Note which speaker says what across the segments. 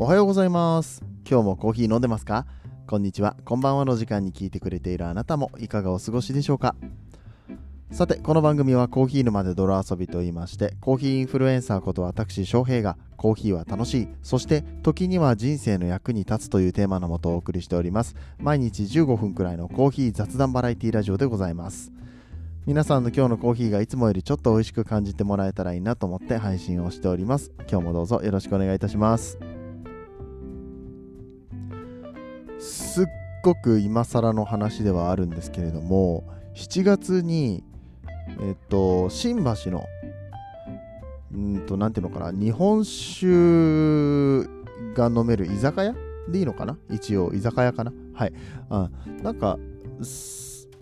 Speaker 1: おはようございます。今日もコーヒー飲んでますか？こんにちは、こんばんはの時間に聞いてくれているあなたもいかがお過ごしでしょうか？さて、この番組はコーヒー沼で泥遊びと言いまして、コーヒーインフルエンサーこと私翔平がコーヒーは楽しい、そして時には人生の役に立つというテーマのもとお送りしております。毎日15分くらいのコーヒー雑談バラエティラジオでございます。皆さんの今日のコーヒーがいつもよりちょっと美味しく感じてもらえたらいいなと思って配信をしております。今日もどうぞよろしくお願いいたします。すっごく今更の話ではあるんですけれども7月にえっと新橋のうんとなんていうのかな日本酒が飲める居酒屋でいいのかな？一応居酒屋かな？はい。あなんか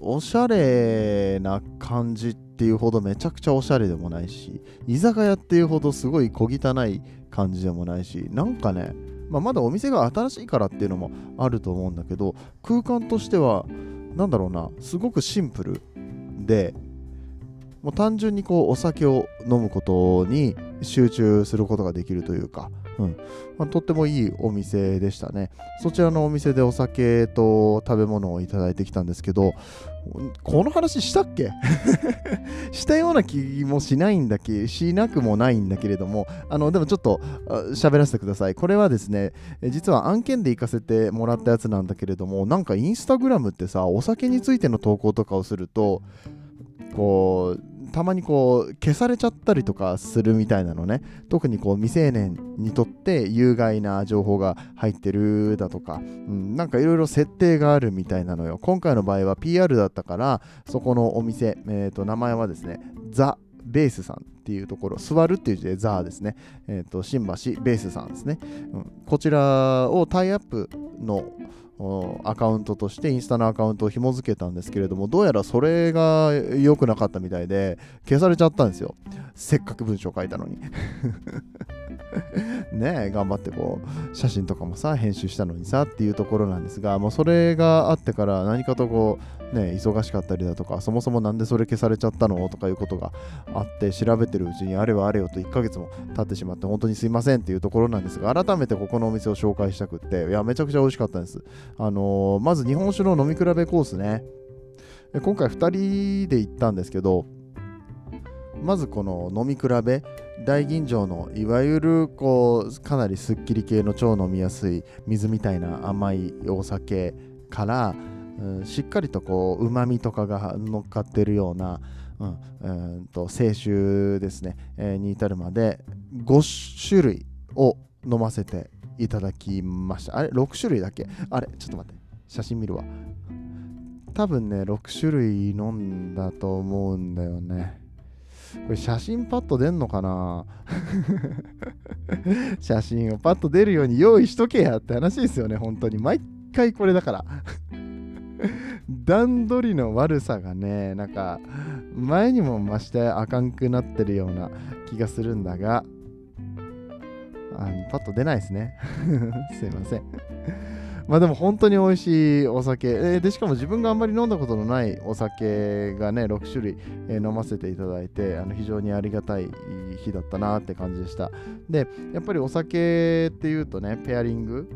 Speaker 1: おしゃれな感じっていうほどめちゃくちゃおしゃれでもないし居酒屋っていうほどすごい小汚い感じでもないしなんかねまあ、まだお店が新しいからっていうのもあると思うんだけど空間としては何だろうなすごくシンプルでもう単純にこうお酒を飲むことに集中することができるというか、うん。まあ、とってもいいお店でしたね。そちらのお店でお酒と食べ物をいただいてきたんですけどこの話したっけ？したような気もしないんだけしなくもないんだけれどもあのでもちょっと喋らせてください。これはですね実は案件で行かせてもらったやつなんだけれどもなんかインスタグラムってさお酒についての投稿とかをするとこうたまにこう消されちゃったりとかするみたいなのね。特にこう未成年にとって有害な情報が入ってるだとか、うん、なんかいろいろ設定があるみたいなのよ。今回の場合は PR だったからそこのお店、えー、と名前はですねザ・ベースさん。っていうところ座るっていう字でザーですね、えー、と新橋ベースさんですね、うん、こちらをタイアップのアカウントとしてインスタのアカウントを紐付けたんですけれどもどうやらそれが良くなかったみたいで消されちゃったんですよ。せっかく文章書いたのに。ねえ頑張ってこう写真とかもさ編集したのにさっていうところなんですがもうそれがあってから何かとこうね忙しかったりだとかそもそもなんでそれ消されちゃったの？とかいうことがあって調べてるうちにあれはあれよと1ヶ月も経ってしまって本当にすいませんっていうところなんですが改めてここのお店を紹介したくっていやめちゃくちゃ美味しかったんです。あのーまず日本酒の飲み比べコースね。今回2人で行ったんですけどまずこの飲み比べ大吟醸のいわゆるこうかなりすっきり系の超飲みやすい水みたいな甘いお酒から、しっかりとこううまみとかが乗っかってるような、うんうんと清酒ですね、えーに至るまで5種類を飲ませていただきました。あれ6種類だっけ？あれちょっと待って。写真見るわ。多分ね6種類飲んだと思うんだよね。これ写真パッと出んのかな？写真をパッと出るように用意しとけやって話ですよね本当に。毎回これだから。段取りの悪さがねなんか前にも増してあかんくなってるような気がするんだがあのパッと出ないですね。すいません。まあでも本当に美味しいお酒、えーでしかも自分があんまり飲んだことのないお酒がね6種類、え飲ませていただいてあの非常にありがたい日だったなって感じでした。でやっぱりお酒っていうとねペアリング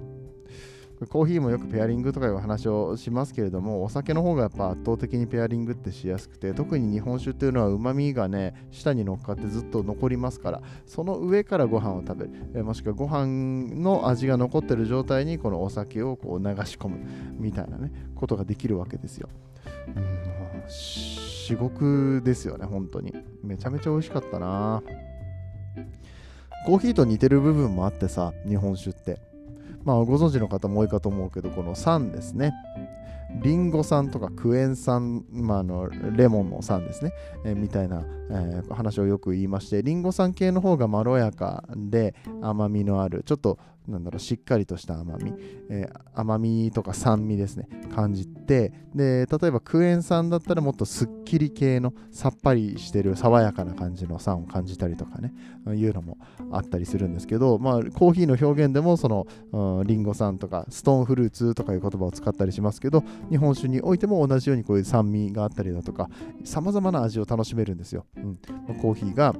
Speaker 1: コーヒーもよくペアリングとかいう話をしますけれどもお酒の方がやっぱ圧倒的にペアリングってしやすくて特に日本酒っていうのはうまみがね舌に乗っかってずっと残りますから。その上からご飯を食べるえもしくはご飯の味が残ってる状態にこのお酒をこう流し込むみたいなねことができるわけですよ。うん至極ですよね本当に。めちゃめちゃ美味しかったな。コーヒーと似てる部分もあってさ日本酒っまあご存知の方も多いかと思うけどこの酸ですね。リンゴ酸とかクエン酸、まあ、のレモンの酸ですね、えーみたいな、えー話をよく言いましてリンゴ酸系の方がまろやかで甘みのあるちょっとなんだろうしっかりとした甘み、えー甘みとか酸味ですね感じてで例えばクエン酸だったらもっとすっきり系のさっぱりしてる爽やかな感じの酸を感じたりとかねいうのもあったりするんですけど、まあ、コーヒーの表現でもその、うんリンゴ酸とかストーンフルーツとかいう言葉を使ったりしますけど日本酒においても同じようにこういう酸味があったりだとかさまざまな味を楽しめるんですよ、うん、コーヒーが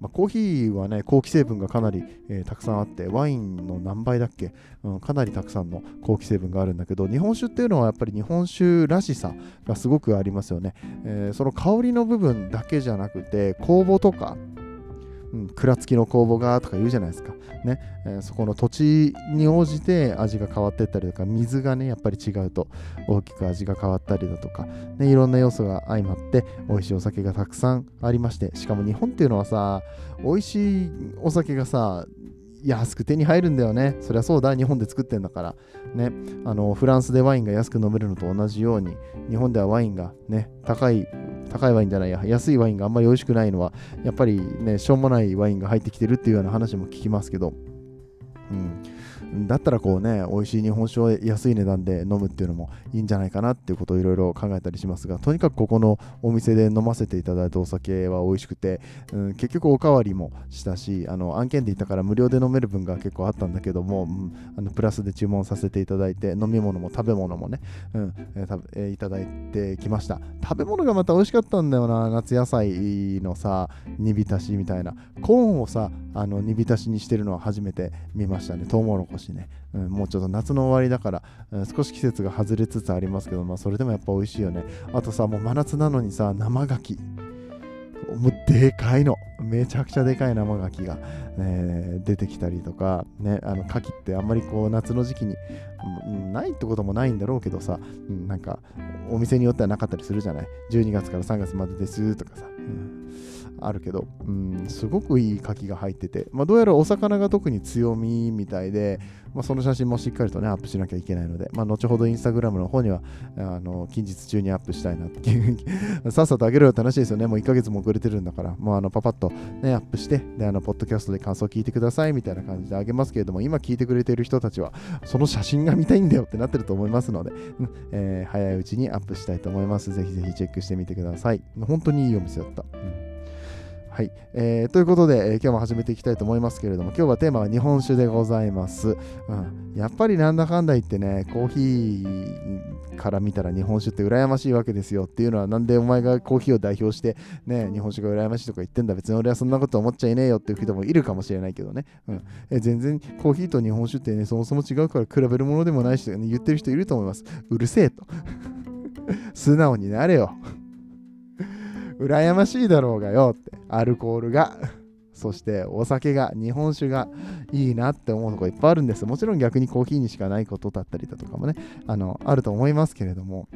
Speaker 1: まあ、コーヒーはね、後期成分がかなり、えー、たくさんあって、ワインの何倍だっけ、うん、かなりたくさんの好気成分があるんだけど、日本酒っていうのはやっぱり日本酒らしさがすごくありますよね。えー、その香りの部分だけじゃなくて、酵母とか、うん、蔵付きの酵母がとか言うじゃないですか。ねえー、そこの土地に応じて味が変わってったりとか、水がね、やっぱり違うと大きく味が変わったりだとか、ね、いろんな要素が相まって美味しいお酒がたくさんありまして、しかも日本っていうのはさ、美味しいお酒がさ、安く手に入るんだよね。そりゃそうだ、日本で作ってんだから。ね、あのフランスでワインが安く飲めるのと同じように、日本ではワインがね、高い高いワインじゃないや、安いワインがあんまり美味しくないのは、やっぱりね、しょうもないワインが入ってきてるっていうような話も聞きますけど、うん、だったらこうね、美味しい日本酒を安い値段で飲むっていうのもいいんじゃないかなっていうことをいろいろ考えたりしますが、とにかくここのお店で飲ませていただいたお酒は美味しくて、うん、結局おかわりもしたし、あの案件で言ったから無料で飲める分が結構あったんだけども、うん、あのプラスで注文させていただいて、飲み物も食べ物もね、うんえーえー、いただいてきました。食べ物がまた美味しかったんだよな、夏野菜のさ、煮浸しみたいな。コーンをさ、あの煮浸しにしてるのは初めて見ましたね。トウモロコシしね、うん、もうちょっと夏の終わりだから、うん、少し季節が外れつつありますけど、まあ、それでもやっぱ美味しいよね。あとさ、もう真夏なのにさ、生牡蠣。もうでかいの。めちゃくちゃでかい生牡蠣が、え、出てきたりとか、ね、あの牡蠣ってあんまりこう夏の時期に、うん、ないってこともないんだろうけどさ、うん、なんかお店によってはなかったりするじゃない ?12 月から3月までですとかさ。うんあるけど、うん、すごくいい牡蠣が入ってて、まあ、どうやらお魚が特に強みみたいで、まあ、その写真もしっかりとね、アップしなきゃいけないので、まあ、後ほどインスタグラムの方には、あの近日中にアップしたいなっていう さっさとあげろよって話ですよね。もう1ヶ月も遅れてるんだから、もうあのパパッと、ね、アップして、で、あの、ポッドキャストで感想を聞いてくださいみたいな感じであげますけれども、今聞いてくれている人たちは、その写真が見たいんだよってなってると思いますので、うんえー、早いうちにアップしたいと思います。ぜひぜひチェックしてみてください。本当にいいお店だった。うんはい、えー、ということで、えー、今日も始めていきたいと思いますけれども、今日はテーマは日本酒でございます。うん、やっぱりなんだかんだ言ってね、コーヒーから見たら日本酒って羨ましいわけですよっていうのは、なんでお前がコーヒーを代表して、ね、日本酒が羨ましいとか言ってんだ、別に俺はそんなこと思っちゃいねえよっていう人もいるかもしれないけどね、うんえ全然コーヒーと日本酒ってね、そもそも違うから比べるものでもないし、ね、言ってる人いると思います。うるせえと。素直になれよ。羨ましいだろうがよって、アルコールが、そしてお酒が、日本酒がいいなって思うとこいっぱいあるんです。もちろん逆にコーヒーにしかないことだったりだとかもね、あの、あると思いますけれども、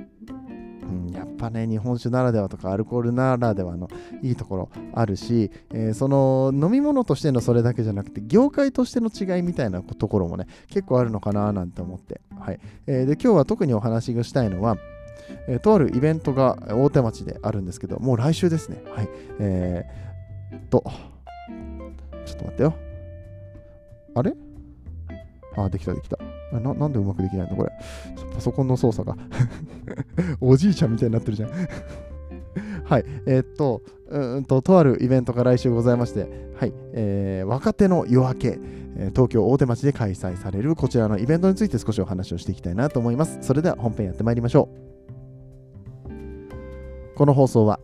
Speaker 1: うん、やっぱね、日本酒ならではとかアルコールならではのいいところあるし、えー、その飲み物としてのそれだけじゃなくて、業界としての違いみたいなところもね、結構あるのかななんて思って。はい。えー、で、今日は特にお話がしたいのは、えー、とあるイベントが大手町であるんですけど、もう来週ですね。はい。えー、と、ちょっと待ってよ。あれ？あ、できたできた。ななんでうまくできないの？これ。パソコンの操作が おじいちゃんみたいになってるじゃん はい。えー、っと、うんと、とあるイベントが来週ございまして、はい。えー、若手の夜明けえ、東京大手町で開催されるこちらのイベントについて少しお話をしていきたいなと思います。それでは本編やってまいりましょう。この放送は、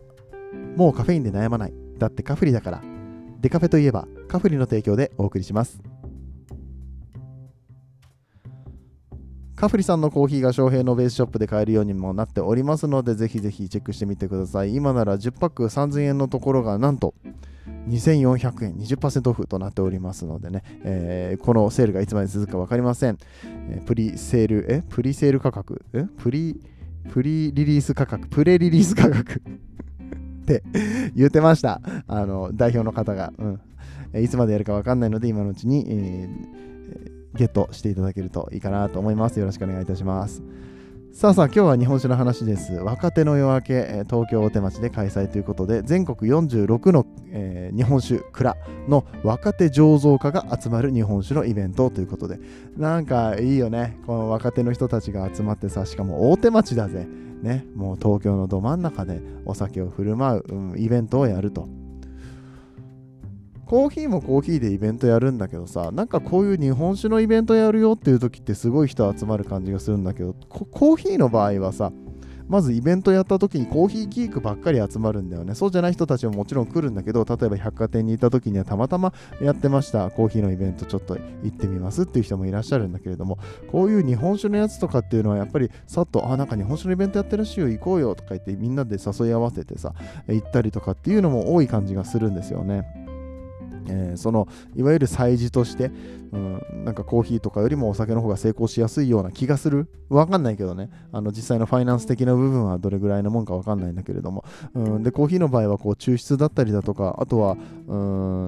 Speaker 1: もうカフェインで悩まない。だってカフリだから。デカフェといえば、カフリの提供でお送りします。カフリさんのコーヒーが翔平のベースショップで買えるようにもなっておりますので、ぜひぜひチェックしてみてください。今なら10パック3000円のところが、なんと、2400円20%オフとなっておりますのでね、えー、このセールがいつまで続くか分かりません。えー、プリセール、え？プリセール価格？え？プリプリリリース価格、プレリリース価格 って言ってました。あの、代表の方が。うん。いつまでやるかわかんないので、今のうちに、えー、ゲットしていただけるといいかなと思います。よろしくお願いいたします。さあさあ今日は日本酒の話です。若手の夜明け、東京大手町で開催ということで、全国46の、えー、日本酒蔵の若手醸造家が集まる日本酒のイベントということで、なんかいいよね。この若手の人たちが集まってさ、しかも大手町だぜ。ね、もう東京のど真ん中でお酒を振る舞う、うん、イベントをやると。コーヒーもコーヒーでイベントやるんだけどさ、なんかこういう日本酒のイベントやるよっていう時ってすごい人集まる感じがするんだけど、コーヒーの場合はさ、まずイベントやった時にコーヒーギークばっかり集まるんだよねそうじゃない人たちももちろん来るんだけど例えば百貨店にいた時にはたまたまやってましたコーヒーのイベントちょっと行ってみますっていう人もいらっしゃるんだけれどもこういう日本酒のやつとかっていうのはやっぱりさっとあなんか日本酒のイベントやってるしよ行こうよとか言ってみんなで誘い合わせてさ行ったりとかっていうのも多い感じがするんですよね。えー、そのいわゆる催事として、うん、なんかコーヒーとかよりもお酒の方が成功しやすいような気がする。わかんないけどね。あの実際のファイナンス的な部分はどれぐらいのもんかわかんないんだけれども、うん、でコーヒーの場合はこう抽出だったりだとかあとはう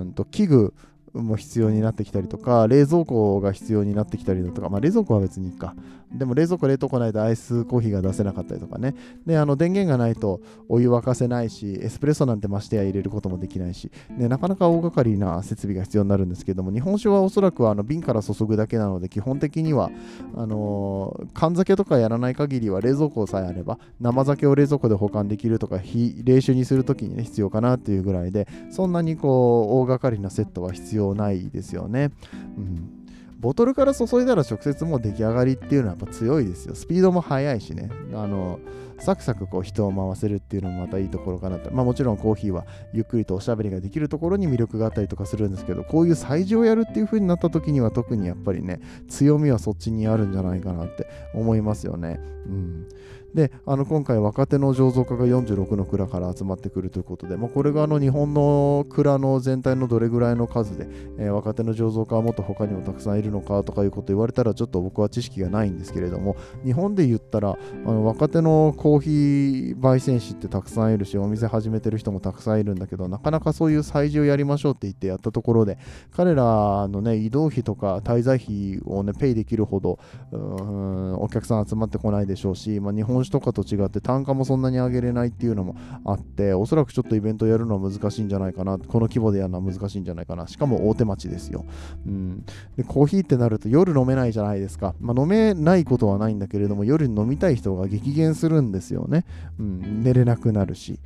Speaker 1: んと器具も必要になってきたりとか冷蔵庫が必要になってきたりだとか、まあ、冷蔵庫は別にいいか。でも冷蔵庫冷凍庫ないとアイスコーヒーが出せなかったりとかね。であの電源がないとお湯沸かせないしエスプレッソなんてましてや入れることもできないし。でなかなか大掛かりな設備が必要になるんですけども日本酒はおそらくあの瓶から注ぐだけなので基本的にはあのー、缶酒とかやらない限りは冷蔵庫さえあれば生酒を冷蔵庫で保管できるとか非冷酒にするときに、ね、必要かなっていうぐらいでそんなにこう大掛かりなセットは必要要ないですよね。うんボトルから注いだら直接もう出来上がりっていうのはやっぱ強いですよ。スピードも速いしね。あの、サクサクこう人を回せるっていうのもまたいいところかなと。まあもちろんコーヒーはゆっくりとおしゃべりができるところに魅力があったりとかするんですけど、こういう催事をやるっていう風になった時には特にやっぱりね、強みはそっちにあるんじゃないかなって思いますよね。うん。であの今回若手の醸造家が46の蔵から集まってくるということで、まあ、これがあの日本の蔵の全体のどれぐらいの数で、えー、若手の醸造家はもっと他にもたくさんいるのかとかいうこと言われたらちょっと僕は知識がないんですけれども日本で言ったらあの若手のコーヒー焙煎士ってたくさんいるしお店始めてる人もたくさんいるんだけどなかなかそういう催事をやりましょうって言ってやったところで彼らのね移動費とか滞在費をねペイできるほどお客さん集まってこないでしょうし、まあ、日本酒とかと違って単価もそんなに上げれないっていうのもあっておそらくちょっとイベントやるのは難しいんじゃないかなこの規模でやるのは難しいんじゃないかな。しかも大手町ですよ、うん、でコーヒーってなると夜飲めないじゃないですか、まあ、飲めないことはないんだけれども夜飲みたい人が激減するんですよね、うん、寝れなくなるし。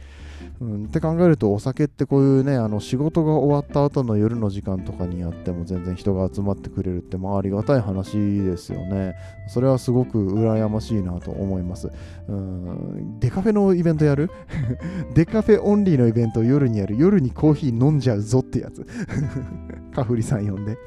Speaker 1: うん、って考えるとお酒ってこういうねあの仕事が終わった後の夜の時間とかにやっても全然人が集まってくれるってまあありがたい話ですよね。それはすごく羨ましいなと思います。うん。デカフェのイベントやる？デカフェオンリーのイベントを夜にやる。夜にコーヒー飲んじゃうぞってやつ。カフリさん呼んで。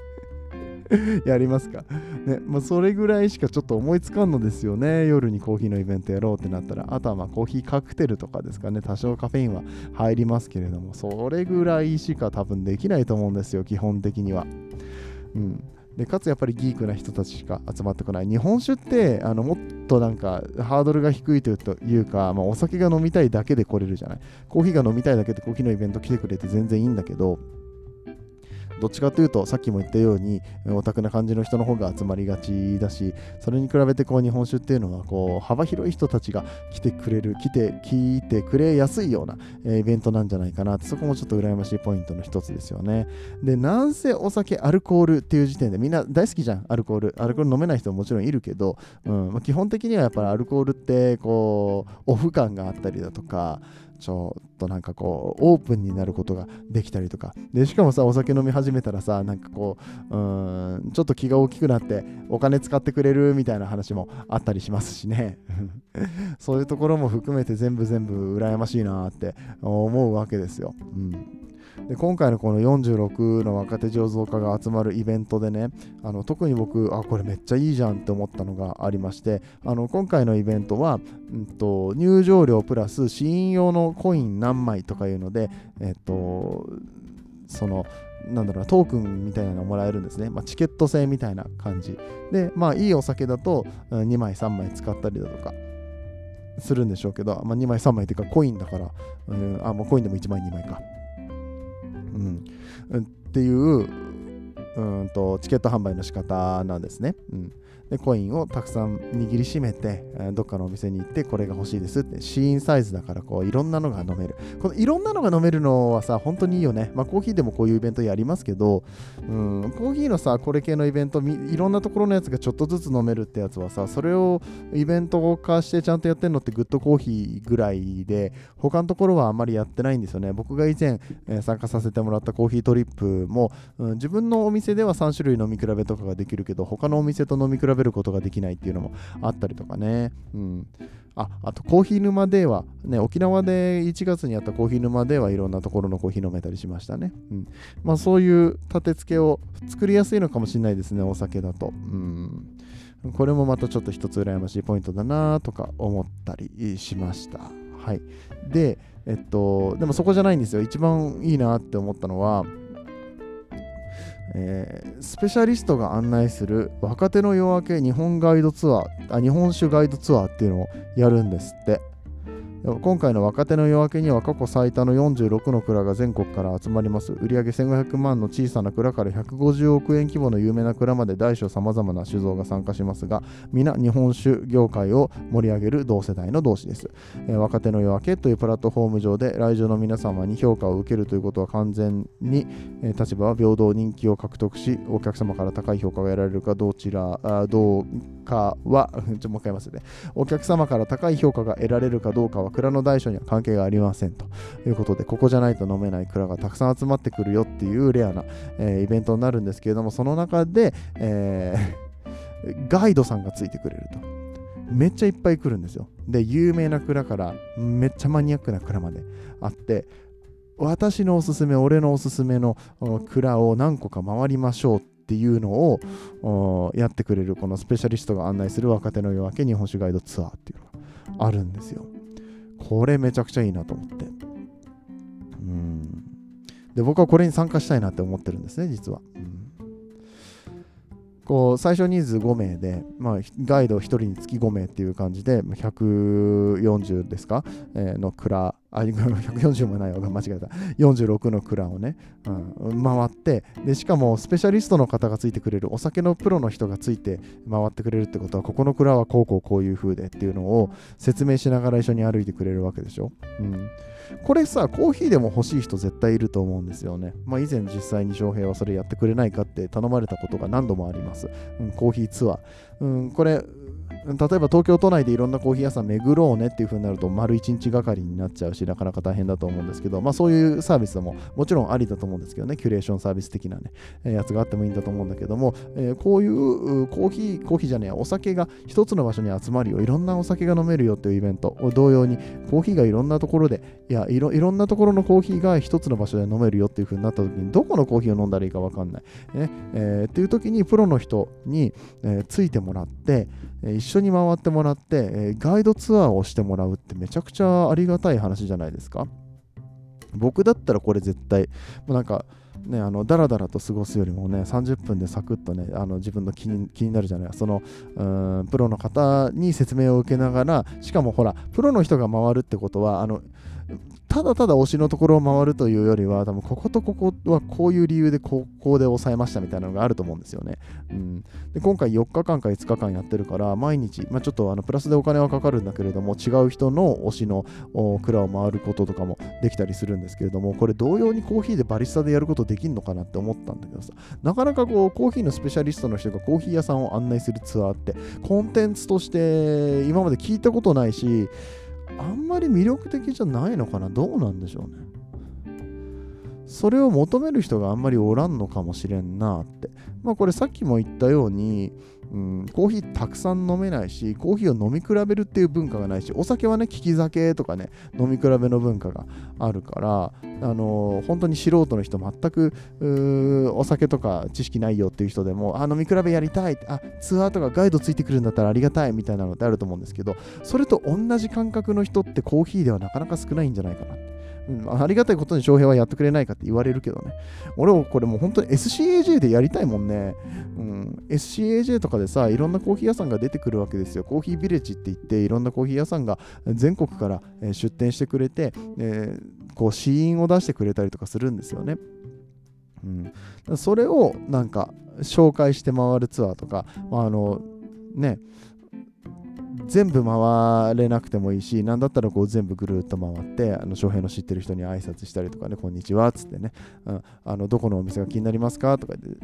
Speaker 1: やりますか。ね、まあ、それぐらいしかちょっと思いつかんのですよね。夜にコーヒーのイベントやろうってなったら。あとはまあコーヒーカクテルとかですかね。多少カフェインは入りますけれども、それぐらいしか多分できないと思うんですよ、基本的には。うん。でかつやっぱりギークな人たちしか集まってこない日本酒ってあのもっとなんかハードルが低いというか、まあ、お酒が飲みたいだけで来れるじゃないコーヒーが飲みたいだけでコーヒーのイベント来てくれて全然いいんだけどどっちかというとさっきも言ったようにオタクな感じの人の方が集まりがちだしそれに比べてこう日本酒っていうのはこう幅広い人たちが来てくれる来て聞いてくれやすいような、えイベントなんじゃないかなってそこもちょっと羨ましいポイントの一つですよね。でなんせお酒アルコールっていう時点でみんな大好きじゃん。アルコール。アルコール飲めない人ももちろんいるけど、うんま、基本的にはやっぱりアルコールってこうオフ感があったりだとかちょっとなんかこうオープンになることができたりとか。でしかもさお酒飲み始めたらさなんかこううんちょっと気が大きくなってお金使ってくれるみたいな話もあったりしますしね。そういうところも含めて全部全部羨ましいなって思うわけですよ、うん。で今回のこの46の若手醸造家が集まるイベントでねあの特に僕あこれめっちゃいいじゃんって思ったのがありましてあの今回のイベントは、うんと、入場料プラス試飲用のコイン何枚とかいうのでえっとそのなんだろうトークンみたいなのもらえるんですね、まあ、チケット制みたいな感じ。でまあいいお酒だと2枚3枚使ったりだとかするんでしょうけど、まあ、2枚3枚っていうかコインだから、うん、あもうコインでも1枚2枚か。うん、っていううんとチケット販売の仕方なんですね。うん。でコインをたくさん握りしめて、えどっかのお店に行ってこれが欲しいですって試飲サイズだからこういろんなのが飲める。このいろんなのが飲めるのはさ本当にいいよね。まあコーヒーでもこういうイベントやりますけどうんコーヒーのさこれ系のイベントいろんなところのやつがちょっとずつ飲めるってやつはさそれをイベント化してちゃんとやってるのってグッドコーヒーぐらいで他のところはあんまりやってないんですよね。僕が以前、え、参加させてもらったコーヒートリップも、うん、自分のお店では3種類飲み比べとかができるけど他のお店と飲み比べべることができないっていうのもあったりとかね、うん、ああとコーヒー沼では、ね、沖縄で1月にあったコーヒー沼ではいろんなところのコーヒー飲めたりしましたね。うんまあ、そういう立て付けを作りやすいのかもしれないですね、お酒だと。うんこれもまたちょっと一つ羨ましいポイントだなとか思ったりしました。はい。で、えっと、でもそこじゃないんですよ。一番いいなって思ったのは、えー、スペシャリストが案内する若手の夜明け日本ガイドツアーあ日本酒ガイドツアーっていうのをやるんですって。今回の若手の夜明けには過去最多の46の蔵が全国から集まります。売上1500万の小さな蔵から150億円規模の有名な蔵まで大小さまざまな酒造が参加しますが、皆日本酒業界を盛り上げる同世代の同士です。えー、若手の夜明けというプラットフォーム上で来場の皆様に評価を受けるということは完全に、えー、立場は平等人気を獲得し、お客様から高い評価が得られるかどちら、あどうかは、ちょもう一回言いますね。お客様から高い評価が得られるかどうかは蔵の大小には関係がありませんということで、ここじゃないと飲めない蔵がたくさん集まってくるよっていうレアな、えー、イベントになるんですけれども、その中で、えー、ガイドさんがついてくれると。めっちゃいっぱい来るんですよ。で、有名な蔵からめっちゃマニアックな蔵まであって、私のおすすめ、俺のおすすめの蔵を何個か回りましょうっていうのをやってくれるこのスペシャリストが案内する若手の夜明け日本酒ガイドツアーっていうのがあるんですよ。これめちゃくちゃいいなと思って。うん。で、僕はこれに参加したいなって思ってるんですね、実は。うんこう最初人数5名で、まあ、ガイド1人につき5名っていう感じで140ですか、えー、の蔵あ140もないわ間違えた46の蔵をね、うん、回ってでしかもスペシャリストの方がついてくれるお酒のプロの人がついて回ってくれるってことはここの蔵はこうこうこういう風でっていうのを説明しながら一緒に歩いてくれるわけでしょ、うん、これさ、コーヒーでも欲しい人絶対いると思うんですよね。まあ、以前実際に翔平はそれやってくれないかって頼まれたことが何度もあります。うん、コーヒーツアー。うん、これ、例えば東京都内でいろんなコーヒー屋さん巡ろうねっていう風になると丸1日がかりになっちゃうしなかなか大変だと思うんですけど、まあ、そういうサービスももちろんありだと思うんですけどねキュレーションサービス的なね、え、やつがあってもいいんだと思うんだけども、えー、こういうコーヒーコーヒーじゃねえお酒が一つの場所に集まるよいろんなお酒が飲めるよっていうイベント同様にコーヒーがいろんなところでいやいろいろんなところのコーヒーが一つの場所で飲めるよっていう風になった時にどこのコーヒーを飲んだらいいか分かんない、ね。えー、っていう時にプロの人に、えー、ついてもらって一緒に回ってもらって、えガイドツアーをしてもらうってめちゃくちゃありがたい話じゃないですか。僕だったらこれ絶対、もうなんか、ね、あのだらだらと過ごすよりもね30分でサクッとねあの自分の気に気になるじゃないそのうんプロの方に説明を受けながらしかもほらプロの人が回るってことはあのただただ推しのところを回るというよりは、多分こことここはこういう理由でここで抑えましたみたいなのがあると思うんですよね。うん、で今回4日間か5日間やってるから、毎日、まあ、ちょっとあのプラスでお金はかかるんだけれども、違う人の推しの蔵を回ることとかもできたりするんですけれども、これ同様にコーヒーでバリスタでやることできるのかなって思ったんだけどさ、なかなかこうコーヒーのスペシャリストの人がコーヒー屋さんを案内するツアーって、コンテンツとして今まで聞いたことないし、あんまり魅力的じゃないのかな？どうなんでしょうね。それを求める人があんまりおらんのかもしれんなって。まあこれさっきも言ったように、うん、コーヒーたくさん飲めないし、コーヒーを飲み比べるっていう文化がないし、お酒はね、利き酒とかね、飲み比べの文化があるから、あのー、本当に素人の人、全くお酒とか知識ないよっていう人でも、あ、飲み比べやりたい、あ、ツアーとかガイドついてくるんだったらありがたいみたいなのってあると思うんですけど、それと同じ感覚の人ってコーヒーではなかなか少ないんじゃないかなって。うん、ありがたいことに翔平はやってくれないかって言われるけどね。俺もこれもう本当に SCAJ でやりたいもんね。うん、SCAJ とかでさ、いろんなコーヒー屋さんが出てくるわけですよ。コーヒービレッジって言って、いろんなコーヒー屋さんが全国から出店してくれて、えー、こう、試飲を出してくれたりとかするんですよね。うん、それをなんか紹介して回るツアーとか、まあ、あのね全部回れなくてもいいし、なんだったらこう全部ぐるっと回って、あの翔平の知ってる人に挨拶したりとかね、こんにちはっつってね、うん、あのどこのお店が気になりますかとか言って、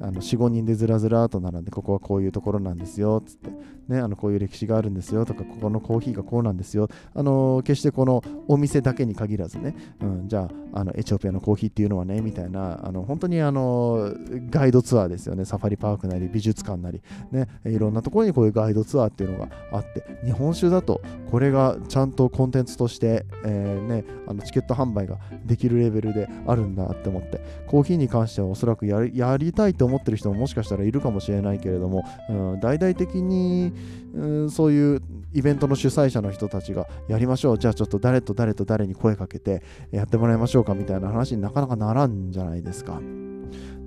Speaker 1: あの4、5人でずらずらと並んで、ここはこういうところなんですよっつって、ね、あのこういう歴史があるんですよとか、ここのコーヒーがこうなんですよ。あの決してこのお店だけに限らずね、うん、じゃああのエチオピアのコーヒーっていうのはね、みたいな、あの本当にあのガイドツアーですよね、サファリパークなり美術館なり、ね、いろんなところにこういうガイドツアーっていうのがあって、日本酒だとこれがちゃんとコンテンツとして、えー、ね、あのチケット販売ができるレベルであるんだって思って、コーヒーに関してはおそらくややりたいと思ってる人ももしかしたらいるかもしれないけれども、うん、大々的に、うん、そういうイベントの主催者の人たちがやりましょう、じゃあちょっと誰と誰と誰に声かけてやってもらいましょうかみたいな話になかなかならんじゃないですか。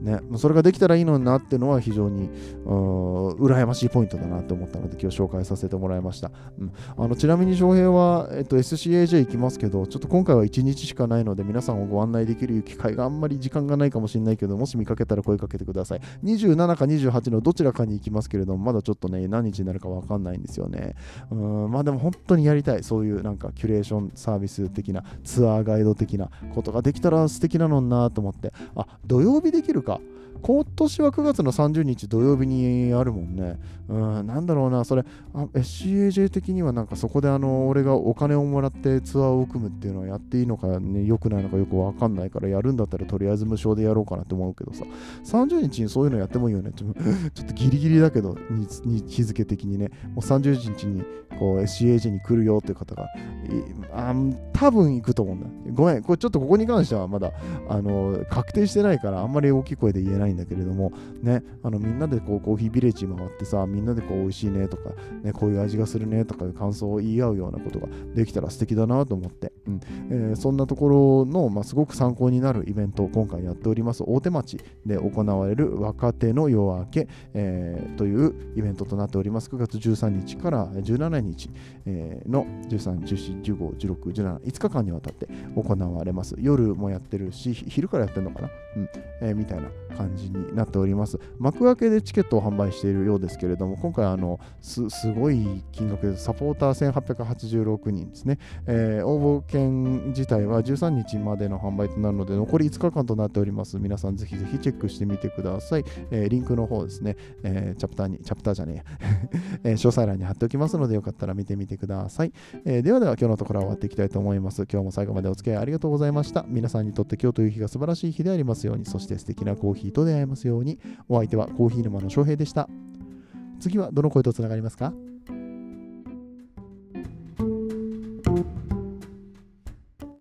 Speaker 1: ね、それができたらいいのになっていうのは非常に羨ましいポイントだなと思ったので今日紹介させてもらいました。うん、あのちなみに翔平は、えっと、SCAJ 行きますけど、ちょっと今回は1日しかないので皆さんをご案内できる機会があんまり時間がないかもしれないけど、もし見かけたら声かけてください。27か28のどちらかに行きますけれども、まだちょっとね、何日になるかわかんないんですよね。うんまあでも本当にやりたい、そういうなんかキュレーションサービス的な、ツアーガイド的なことができたら素敵なのになと思って、あ、土曜日できるか？か。今年は9月の30日土曜日にあるもんね。うん、なんだろうな、それ、SCAJ 的にはなんかそこであの、俺がお金をもらってツアーを組むっていうのはやっていいのかね、良くないのかよくわかんないから、やるんだったらとりあえず無償でやろうかなって思うけどさ、30日にそういうのやってもいいよね。ちょ っとギリギリだけど、日付的にね、もう30日にこう SCAJ に来るよっていう方が、あ多分行くと思うんだ。ごめん、これちょっとここに関してはまだあの確定してないから、あんまり大きい声で言えないんだけれども、ね、あのみんなでこうコーヒービレッジ回ってさ、みんなでこう美味しいねとか、ね、こういう味がするねとかいう感想を言い合うようなことができたら素敵だなと思って、うん。えー、そんなところの、まあ、すごく参考になるイベントを今回やっております大手町で行われる若手の夜明け、えー、というイベントとなっております。9月13日から17日、えー、の13、14、15、16、17、5日間にわたって行われます。夜もやってるし、昼からやってるのかな、うんえー、みたいな感じになっております。幕開けでチケットを販売しているようですけれども、今回あのす、すごい金額です、サポーター1886人ですね。えー、応募券自体は13日までの販売となるので、残り5日間となっております。皆さんぜひぜひチェックしてみてください。えー、リンクの方ですね、えー、チャプターに、チャプターじゃねえ、えー、詳細欄に貼っておきますので、よかったら見てみてください。えー、ではでは今日のところは終わっていきたいと思います。今日も最後までお付き合いありがとうございました。皆さんにとって今日という日が素晴らしい日でありますますように、そして素敵なコーヒーと出会えますように、お相手はコーヒー沼の翔平でした。次はどの声とつながりますか？